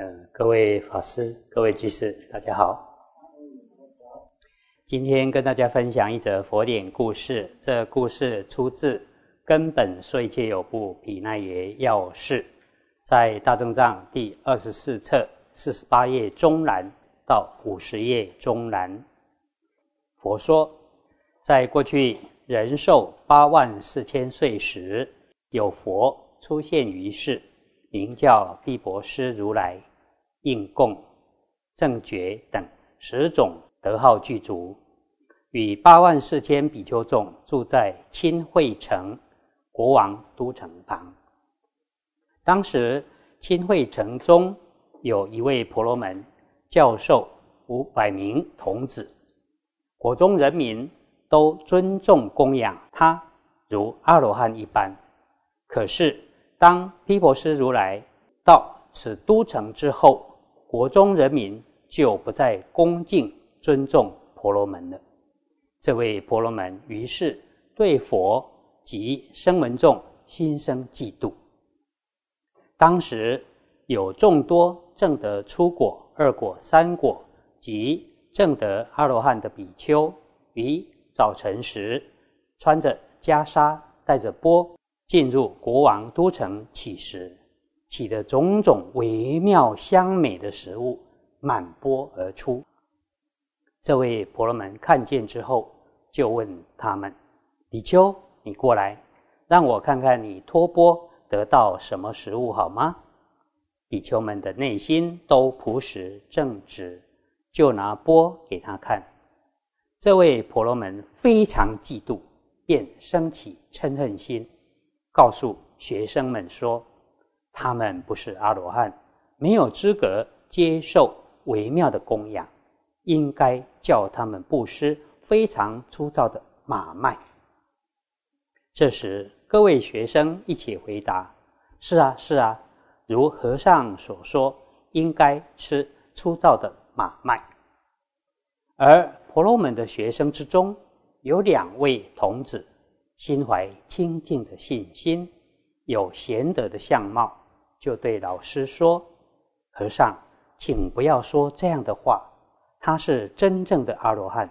嗯，各位法师、各位居士，大家好。今天跟大家分享一则佛典故事。这故事出自《根本说一切有部毗奈耶要事》，在大正藏第二十四册四十八页中南到五十页中南。佛说，在过去人寿八万四千岁时，有佛出现于世，名叫毗婆尸如来。应供、正觉等十种德号具足，与八万四千比丘众住在清惠城国王都城旁。当时清惠城中有一位婆罗门，教授五百名童子，国中人民都尊重供养他，如阿罗汉一般。可是当毗婆尸如来到此都城之后，国中人民就不再恭敬尊重婆罗门了。这位婆罗门于是对佛及声闻众心生嫉妒。当时有众多正得初果、二果、三果及正得阿罗汉的比丘，于早晨时穿着袈裟，带着钵进入国王都城乞食。起的种种微妙香美的食物满钵而出。这位婆罗门看见之后，就问他们：“比丘，你过来，让我看看你托钵得到什么食物好吗？”比丘们的内心都朴实正直，就拿钵给他看。这位婆罗门非常嫉妒，便升起嗔恨心，告诉学生们说。他们不是阿罗汉，没有资格接受微妙的供养，应该叫他们布施非常粗糙的马麦。这时，各位学生一起回答：“是啊，是啊，如和尚所说，应该吃粗糙的马麦。”而婆罗门的学生之中，有两位童子，心怀清净的信心，有贤德的相貌。就对老师说：“和尚，请不要说这样的话。他是真正的阿罗汉，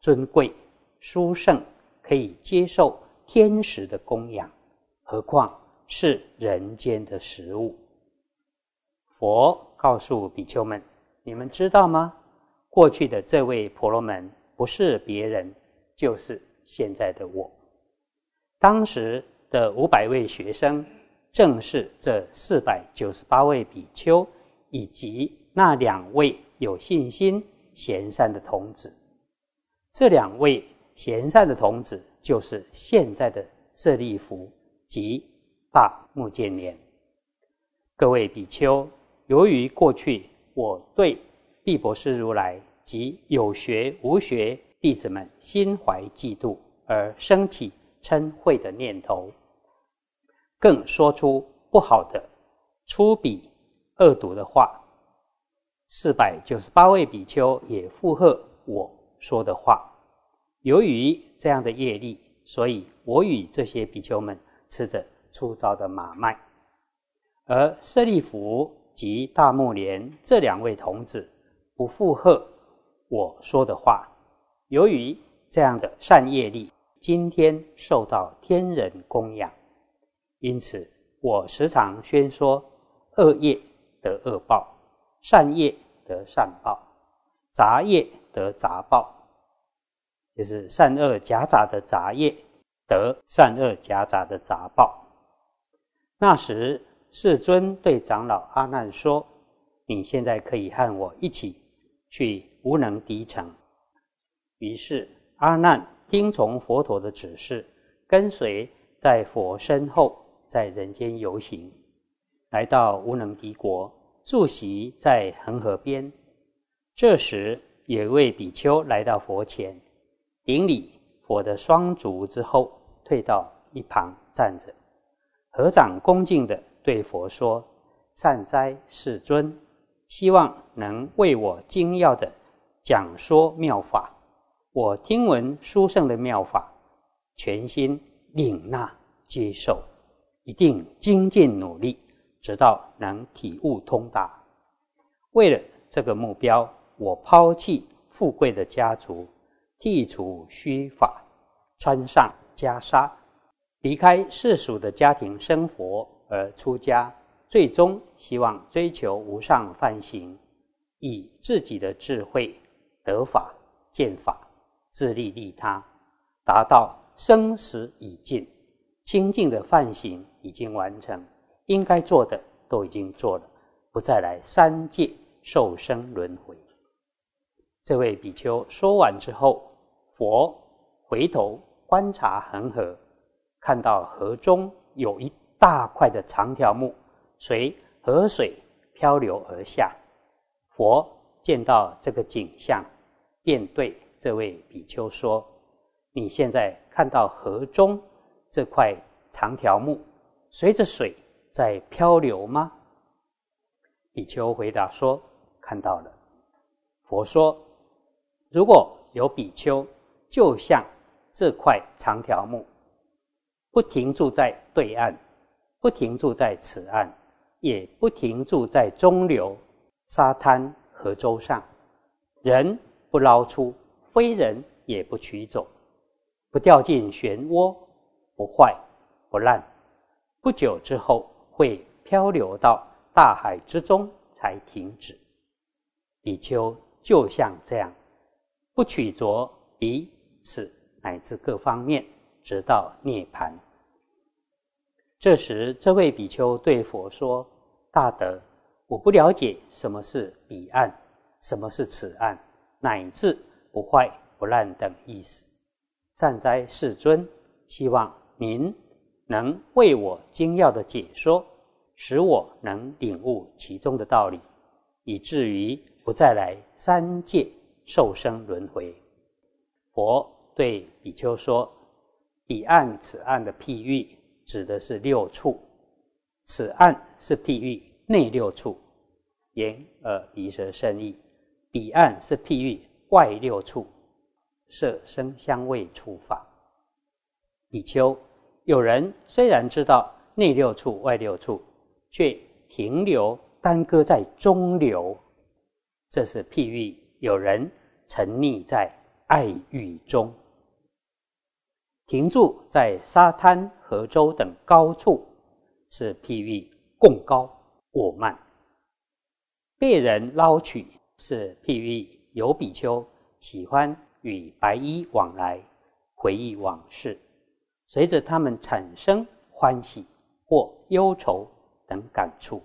尊贵、殊胜，可以接受天使的供养，何况是人间的食物？”佛告诉比丘们：“你们知道吗？过去的这位婆罗门不是别人，就是现在的我。当时的五百位学生。”正是这四百九十八位比丘，以及那两位有信心贤善的童子。这两位贤善的童子，就是现在的舍利弗及大目犍连。各位比丘，由于过去我对毕博士如来及有学无学弟子们心怀嫉妒，而升起嗔恚的念头。更说出不好的、粗鄙、恶毒的话。四百九十八位比丘也附和我说的话。由于这样的业力，所以我与这些比丘们吃着粗糙的马麦。而舍利弗及大目连这两位童子不附和我说的话。由于这样的善业力，今天受到天人供养。因此，我时常宣说：恶业得恶报，善业得善报，杂业得杂报，就是善恶夹杂的杂业得善恶夹杂的杂报。那时，世尊对长老阿难说：“你现在可以和我一起去无能敌城。”于是，阿难听从佛陀的指示，跟随在佛身后。在人间游行，来到无能敌国，住席在恒河边。这时，有一位比丘来到佛前，顶礼佛的双足之后，退到一旁站着，合掌恭敬的对佛说：“善哉，世尊！希望能为我精要的讲说妙法。我听闻殊胜的妙法，全心领纳接受。”一定精进努力，直到能体悟通达。为了这个目标，我抛弃富贵的家族，剔除虚法，穿上袈裟，离开世俗的家庭生活而出家，最终希望追求无上梵行，以自己的智慧得法见法，自利利他，达到生死已尽，清净的梵行已经完成，应该做的都已经做了，不再来三界。受生轮回。这位比丘说完之后，佛回头观察恒河，看到河中有一大块的长条木随河水漂流而下。佛见到这个景象，便对这位比丘说：“你现在看到河中这块长条木随着水在漂流吗？”比丘回答说。看到了，佛说：如果有比丘，就像这块长条木，不停住在对岸，不停住在此岸，也不停住在中流沙滩河洲上，人不捞出，非人也不取走，不掉进漩涡，不坏不烂，不久之后会漂流到大海之中才停止。比丘就像这样，不取着彼此乃至各方面，直到涅盘。这时，这位比丘对佛说：“大德，我不了解什么是彼岸，什么是此岸，乃至不坏不烂等意思。善哉，世尊！希望您能为我精要的解说，使我能领悟其中的道理，以至于。”不再来三界受生轮回。佛对比丘说：“彼岸、此岸的譬喻指的是六处，此岸是譬喻内六处，眼、耳、鼻、舌、身、意；彼岸是譬喻外六处，色、声、香味、触、法。比丘，有人虽然知道内六处、外六处，却停留耽搁在中流。”这是譬喻有人沉溺在爱欲中，停住在沙滩、河洲等高处，是譬喻共高我慢；被人捞取，是譬喻有比丘喜欢与白衣往来，回忆往事，随着他们产生欢喜或忧愁等感触，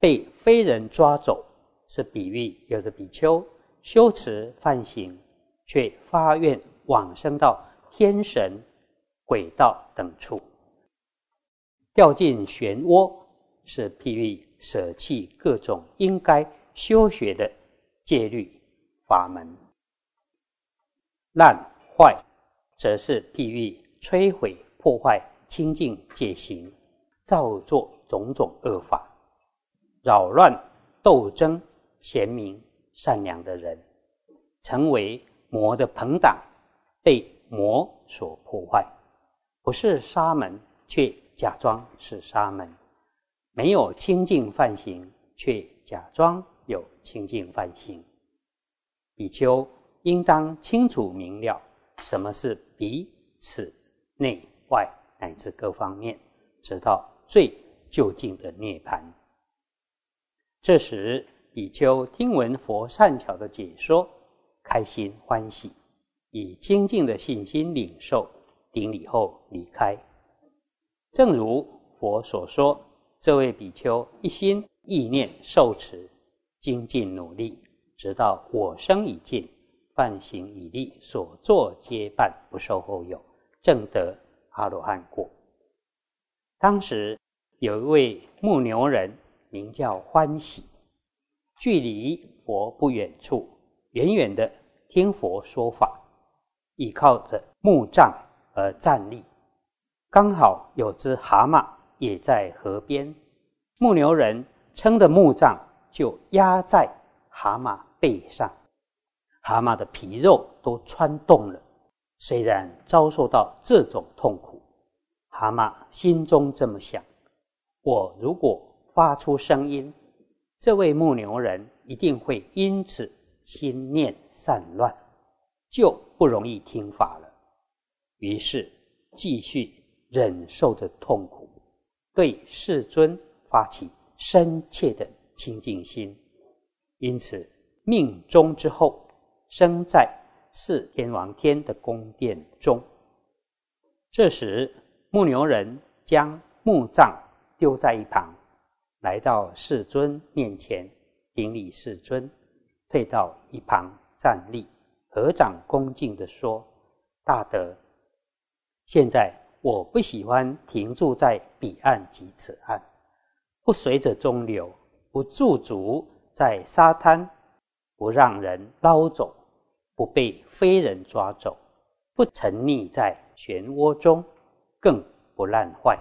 被非人抓走。是比喻，有的比丘修持梵行，却发愿往生到天神、鬼道等处，掉进漩涡，是譬喻舍弃各种应该修学的戒律法门。烂坏，则是譬喻摧毁、破坏清净戒行，造作种种恶法，扰乱斗争。贤明善良的人，成为魔的朋党，被魔所破坏。不是沙门，却假装是沙门；没有清净犯行，却假装有清净犯行。比丘应当清楚明了，什么是彼此内外乃至各方面，直到最究竟的涅槃。这时。比丘听闻佛善巧的解说，开心欢喜，以精进的信心领受顶礼后离开。正如佛所说，这位比丘一心意念受持，精进努力，直到我生已尽，半行以立，所作皆半，不受后有，正得阿罗汉果。当时有一位牧牛人，名叫欢喜。距离佛不远处，远远的听佛说法，倚靠着木杖而站立。刚好有只蛤蟆也在河边，牧牛人撑的木杖就压在蛤蟆背上，蛤蟆的皮肉都穿洞了。虽然遭受到这种痛苦，蛤蟆心中这么想：我如果发出声音，这位牧牛人一定会因此心念散乱，就不容易听法了。于是继续忍受着痛苦，对世尊发起深切的清净心。因此命终之后，生在四天王天的宫殿中。这时牧牛人将墓葬丢在一旁。来到世尊面前，顶礼世尊，退到一旁站立，合掌恭敬地说：“大德，现在我不喜欢停住在彼岸及此岸，不随着中流，不驻足在沙滩，不让人捞走，不被非人抓走，不沉溺在漩涡中，更不烂坏。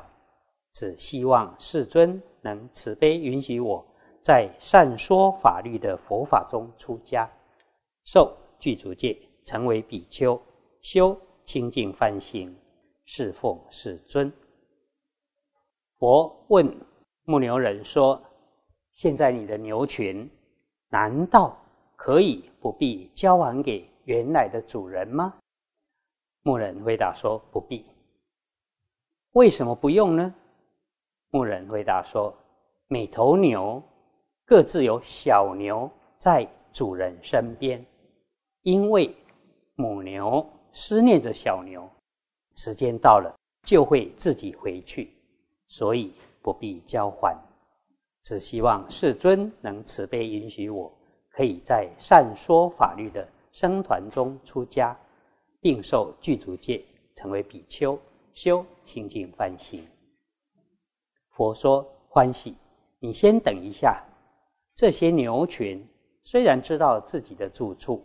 只希望世尊。”能慈悲允许我在善说法律的佛法中出家，受具足戒，成为比丘，修清净梵行，侍奉世尊。佛问牧牛人说：“现在你的牛群，难道可以不必交还给原来的主人吗？”牧人回答说：“不必。”为什么不用呢？牧人回答说：“每头牛各自有小牛在主人身边，因为母牛思念着小牛，时间到了就会自己回去，所以不必交还。只希望世尊能慈悲允许我，可以在善说法律的僧团中出家，并受具足戒，成为比丘，修清净梵行。”佛说：“欢喜，你先等一下。这些牛群虽然知道自己的住处，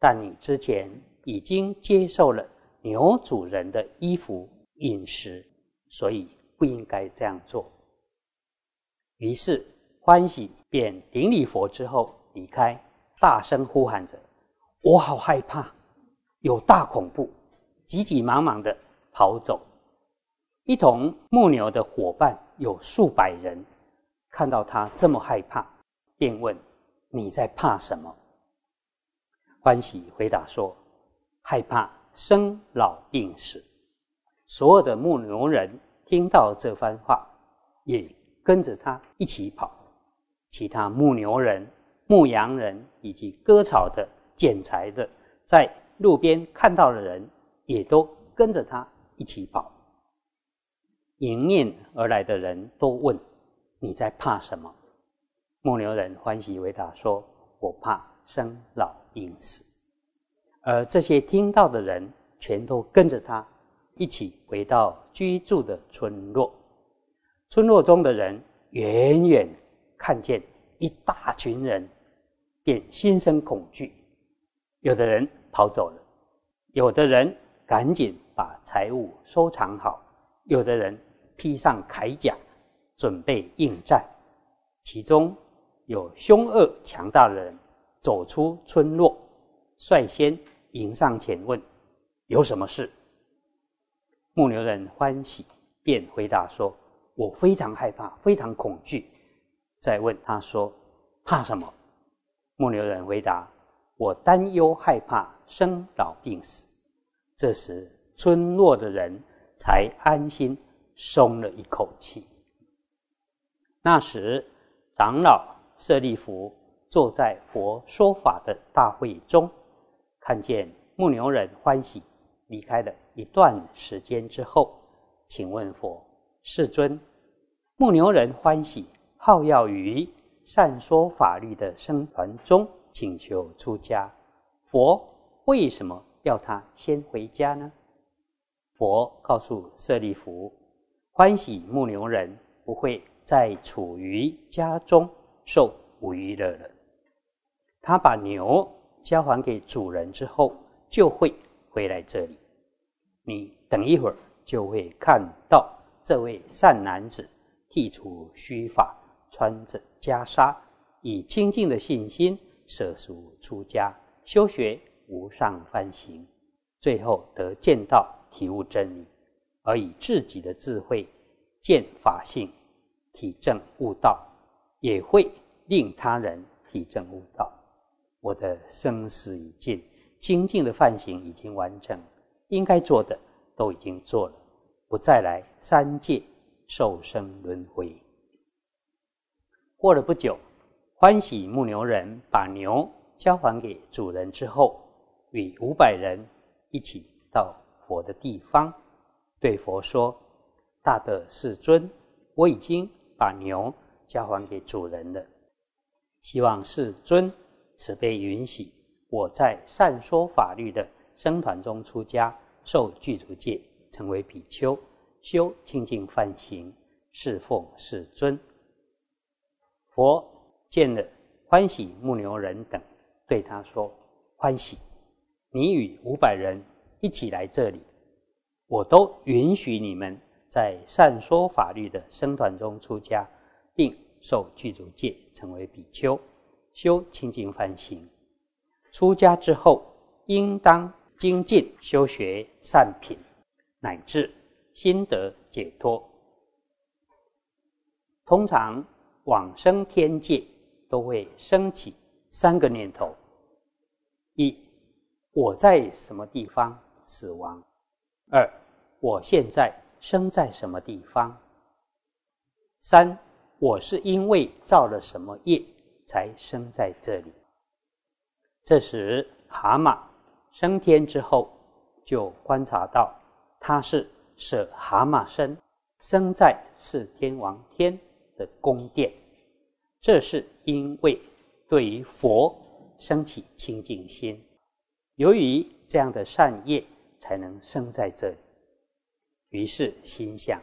但你之前已经接受了牛主人的衣服、饮食，所以不应该这样做。”于是欢喜便顶礼佛之后离开，大声呼喊着：“我好害怕，有大恐怖！”急急忙忙的跑走。一同牧牛的伙伴有数百人，看到他这么害怕，便问：“你在怕什么？”欢喜回答说：“害怕生老病死。”所有的牧牛人听到这番话，也跟着他一起跑。其他牧牛人、牧羊人以及割草的、捡柴的，在路边看到的人，也都跟着他一起跑。迎面而来的人都问：“你在怕什么？”牧牛人欢喜回答说：“我怕生老病死。”而这些听到的人全都跟着他一起回到居住的村落。村落中的人远远看见一大群人，便心生恐惧。有的人跑走了，有的人赶紧把财物收藏好。有的人披上铠甲，准备应战；其中有凶恶强大的人走出村落，率先迎上前问：“有什么事？”牧牛人欢喜，便回答说：“我非常害怕，非常恐惧。”再问他说：“怕什么？”牧牛人回答：“我担忧害怕生老病死。”这时，村落的人。才安心松了一口气。那时，长老舍利弗坐在佛说法的大会中，看见牧牛人欢喜离开了一段时间之后，请问佛：“世尊，牧牛人欢喜好要于善说法律的僧团中请求出家，佛为什么要他先回家呢？”佛告诉舍利弗：“欢喜牧牛人不会再处于家中受无娱乐了。他把牛交还给主人之后，就会回来这里。你等一会儿就会看到这位善男子剃除须发，穿着袈裟，以清净的信心舍俗出家，修学无上梵行，最后得见到。”体悟真理，而以自己的智慧见法性，体证悟道，也会令他人体证悟道。我的生死已尽，清净的梵行已经完成，应该做的都已经做了，不再来三界受生轮回。过了不久，欢喜牧牛人把牛交还给主人之后，与五百人一起到佛的地方，对佛说：“大德世尊，我已经把牛交还给主人了，希望世尊慈悲允许我在善说法律的僧团中出家，受具足戒，成为比丘，修清净梵行，侍奉世尊。”佛见了欢喜牧牛人等，对他说：“欢喜，你与五百人一起来这里，我都允许你们在善说法律的僧团中出家，并受具足戒，成为比丘，修清净梵行。出家之后，应当精进修学善品，乃至心得解脱。通常。”往生天界都会升起三个念头：一，我在什么地方死亡；二，我现在生在什么地方；三，我是因为造了什么业才生在这里。这时，蛤蟆升天之后，就观察到他是舍蛤蟆身，生在是天王天。的宫殿，这是因为对于佛升起清净心，由于这样的善业才能生在这里。于是心想：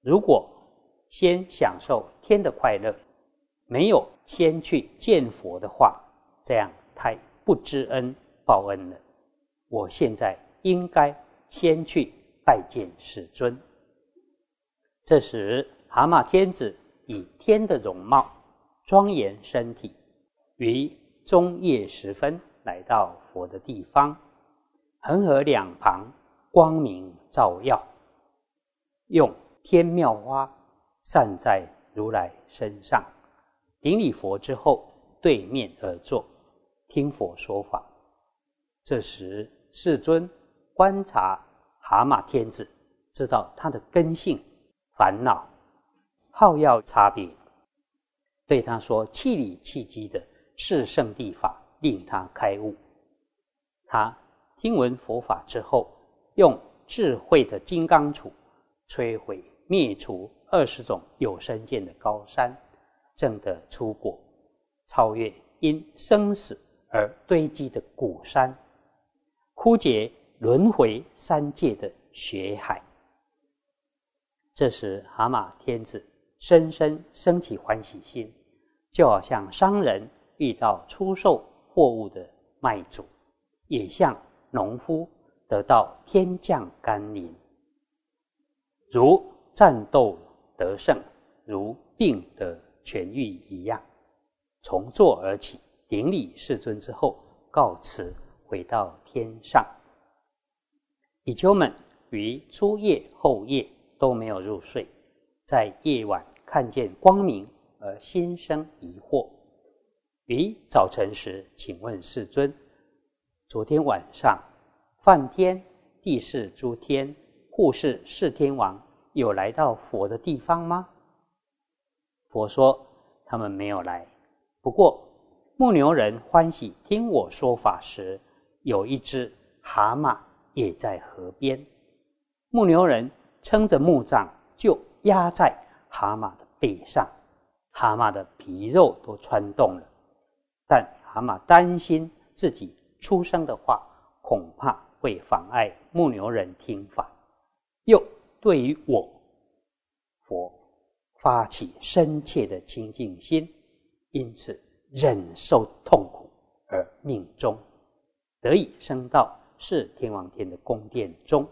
如果先享受天的快乐，没有先去见佛的话，这样太不知恩报恩了。我现在应该先去拜见世尊。这时，蛤蟆天子。以天的容貌庄严身体，于中夜时分来到佛的地方，恒河两旁光明照耀，用天妙花散在如来身上，顶礼佛之后，对面而坐，听佛说法。这时世尊观察蛤蟆天子，知道他的根性烦恼。好要差别，对他说：“气理气机的是圣地法，令他开悟。”他听闻佛法之后，用智慧的金刚杵摧毁灭除二十种有生见的高山，正得出果，超越因生死而堆积的古山，枯竭轮回三界的血海。这时，蛤蟆天子。深深升起欢喜心，就好像商人遇到出售货物的卖主，也像农夫得到天降甘霖，如战斗得胜，如病得痊愈一样，从坐而起，顶礼世尊之后，告辞回到天上。比丘们于初夜、后夜都没有入睡。在夜晚看见光明而心生疑惑，于早晨时，请问世尊：昨天晚上，梵天、帝释诸天、护世释天王有来到佛的地方吗？佛说：他们没有来。不过，牧牛人欢喜听我说法时，有一只蛤蟆也在河边。牧牛人撑着木杖就。压在蛤蟆的背上，蛤蟆的皮肉都穿动了。但蛤蟆担心自己出声的话，恐怕会妨碍牧牛人听法，又对于我佛发起深切的清净心，因此忍受痛苦而命终，得以升到是天王天的宫殿中。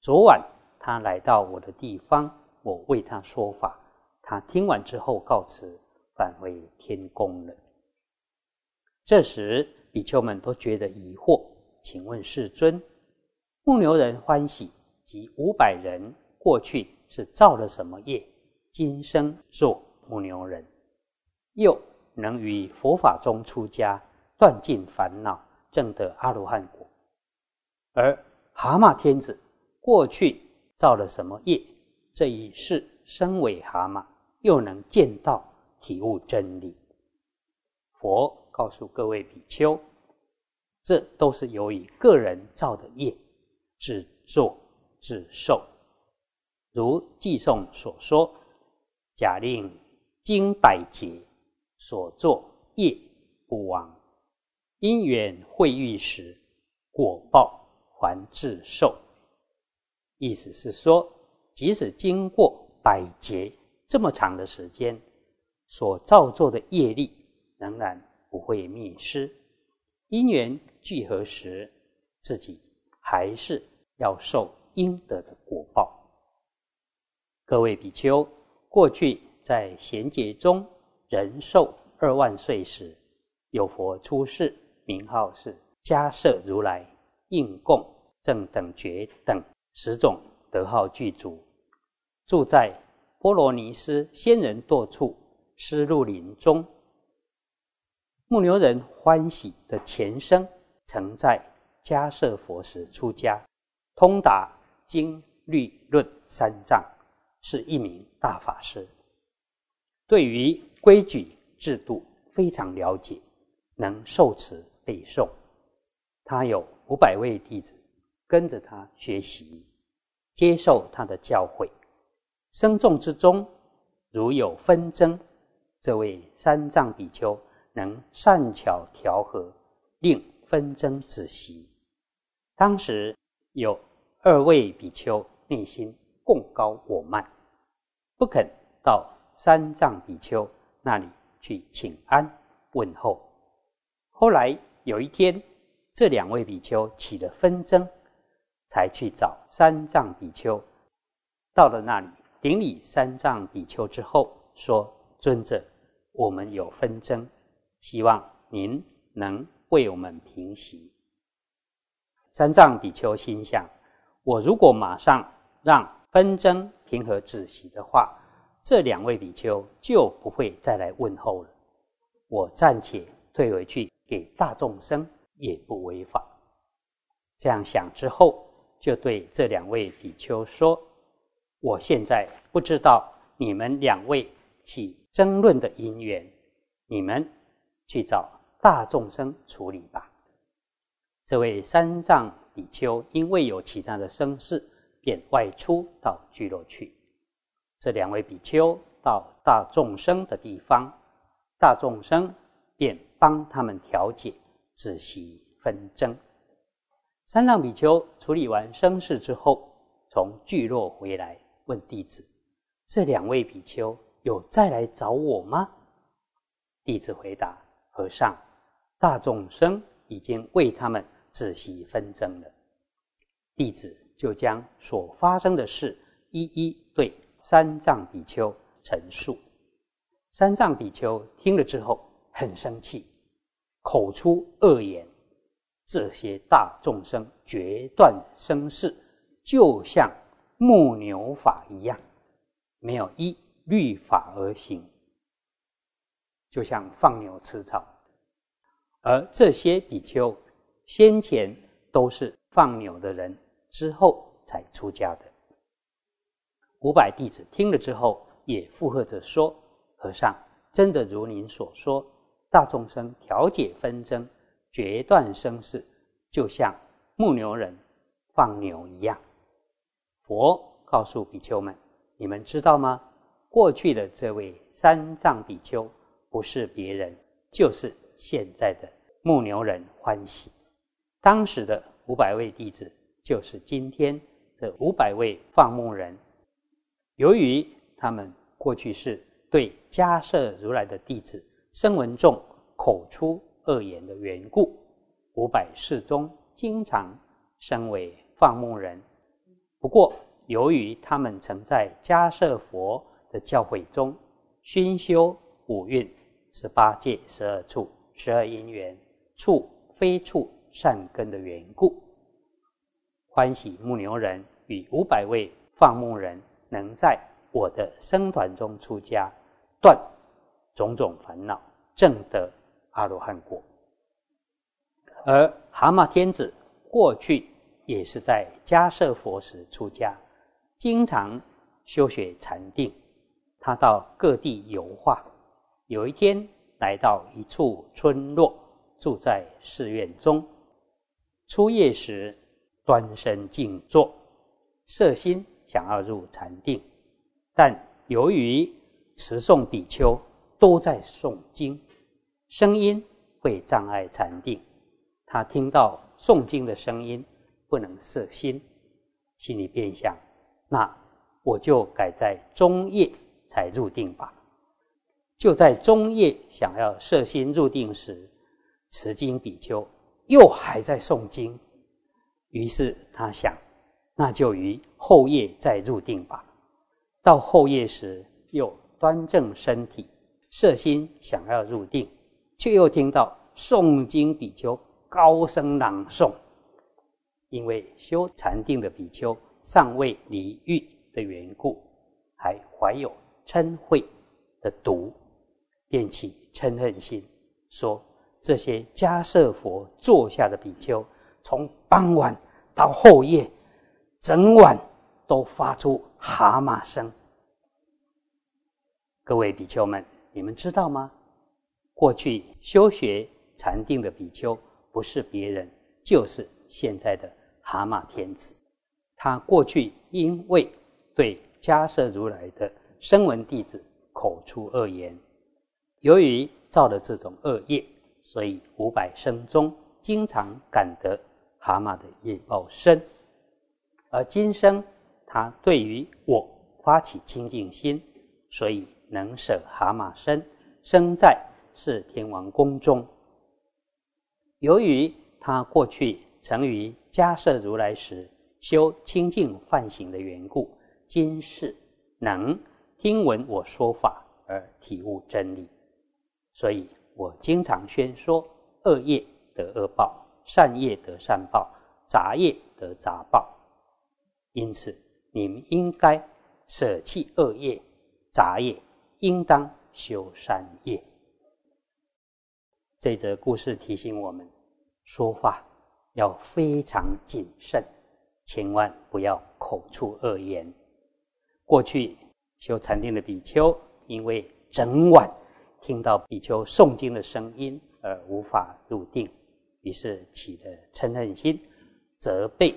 昨晚他来到我的地方。我为他说法，他听完之后告辞，返回天宫了。这时，比丘们都觉得疑惑，请问世尊：牧牛人欢喜及五百人过去是造了什么业，今生做牧牛人？又能于佛法中出家，断尽烦恼，证得阿罗汉果。而蛤蟆天子过去造了什么业？这一世身为蛤蟆，又能见到体悟真理。佛告诉各位比丘，这都是由于个人造的业，自作自受。如寄颂所说：“假令经百劫所作业不亡，因缘会遇时，果报还自受。”意思是说，即使经过百劫这么长的时间，所造作的业力仍然不会灭失。因缘聚合时，自己还是要受应得的果报。各位比丘，过去在贤劫中，人寿二万岁时，有佛出世，名号是迦摄如来，应供正等觉等十种德号具足，住在波罗尼斯仙人堕处施路林中。牧牛人欢喜的前生，曾在迦摄佛时出家，通达经律论三藏。是一名大法师，对于规矩制度非常了解，能受持背诵。他有五百位弟子跟着他学习，接受他的教诲。僧众之中，如有纷争，这位三藏比丘能善巧调和，令纷争止息。当时有二位比丘内心。共高我慢，不肯到三藏比丘那里去请安问候。后来有一天，这两位比丘起了纷争，才去找三藏比丘。到了那里，顶礼三藏比丘之后，说：“尊者，我们有纷争，希望您能为我们平息。”三藏比丘心想：“我如果马上让……”纷争平和止息的话，这两位比丘就不会再来问候了。我暂且退回去给大众生也不违法。这样想之后，就对这两位比丘说：“我现在不知道你们两位起争论的因缘，你们去找大众生处理吧。”这位三藏比丘因为有其他的生事。便外出到聚落去。这两位比丘到大众生的地方，大众生便帮他们调解，止息纷争。三藏比丘处理完生事之后，从聚落回来，问弟子：“这两位比丘有再来找我吗？”弟子回答：“和尚，大众生已经为他们止息纷争了。”弟子。就将所发生的事一一对三藏比丘陈述。三藏比丘听了之后很生气，口出恶言：“这些大众生决断生死，就像牧牛法一样，没有依律法而行，就像放牛吃草。而这些比丘先前都是放牛的人。”之后才出家的五百弟子听了之后，也附和着说：“和尚真的如您所说，大众生调解纷争、决断生死，就像牧牛人放牛一样。”佛告诉比丘们：“你们知道吗？过去的这位三藏比丘，不是别人，就是现在的牧牛人欢喜。当时的五百位弟子。”就是今天这五百位放牧人，由于他们过去是对迦摄如来的弟子声闻众口出恶言的缘故，五百世中经常身为放牧人。不过，由于他们曾在迦摄佛的教诲中熏修五蕴、十八界、十二处、十二因缘、处非处善根的缘故。欢喜牧牛人与五百位放牧人能在我的僧团中出家，断种种烦恼，证得阿罗汉果。而蛤蟆天子过去也是在迦舍佛时出家，经常修学禅定。他到各地游化，有一天来到一处村落，住在寺院中。初夜时，端身静坐，摄心想要入禅定，但由于持诵比丘都在诵经，声音会障碍禅定。他听到诵经的声音，不能摄心，心里便想：那我就改在中夜才入定吧。就在中夜想要摄心入定时，持经比丘又还在诵经，于是他想：那就于后夜再入定吧。到后夜时，又端正身体，摄心想要入定，却又听到诵经比丘。高声朗诵，因为修禅定的比丘尚未离欲的缘故，还怀有嗔恚的毒，便起嗔恨心，说这些迦舍佛坐下的比丘，从傍晚到后夜，整晚都发出蛤蟆声。各位比丘们，你们知道吗？过去修学禅定的比丘。不是别人，就是现在的蛤蟆天子。他过去因为对迦摄如来的声闻弟子口出恶言，由于造了这种恶业，所以五百生中经常感得蛤蟆的业报深。而今生他对于我发起清净心，所以能舍蛤蟆身，生在是天王宫中。由于他过去曾于迦摄如来时修清净梵行的缘故，今世能听闻我说法而体悟真理，所以我经常宣说：恶业得恶报，善业得善报，杂业得杂报。因此，你们应该舍弃恶业、杂业，应当修善业。这则故事提醒我们，说话要非常谨慎，千万不要口出恶言。过去修禅定的比丘，因为整晚听到比丘诵经的声音而无法入定，于是起了嗔恨心，责备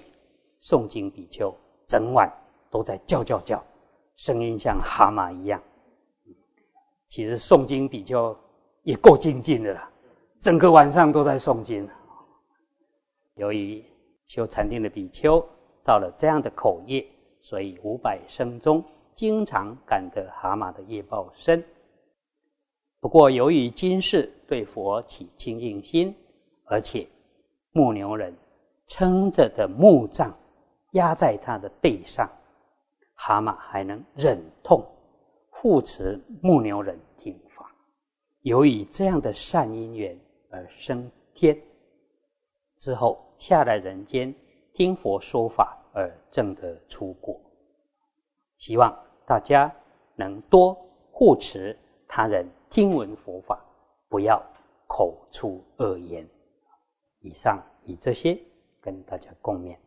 诵经比丘整晚都在叫叫叫，声音像蛤蟆一样。其实诵经比丘也够精进的了。整个晚上都在诵经。由于修禅定的比丘造了这样的口业，所以五百生中经常感得蛤蟆的业报深。不过，由于今世对佛起清净心，而且牧牛人撑着的木杖压在他的背上，蛤蟆还能忍痛护持牧牛人听法。由于这样的善因缘。而升天之后，下来人间听佛说法而证得出果。希望大家能多护持他人听闻佛法，不要口出恶言。以上以这些跟大家共勉。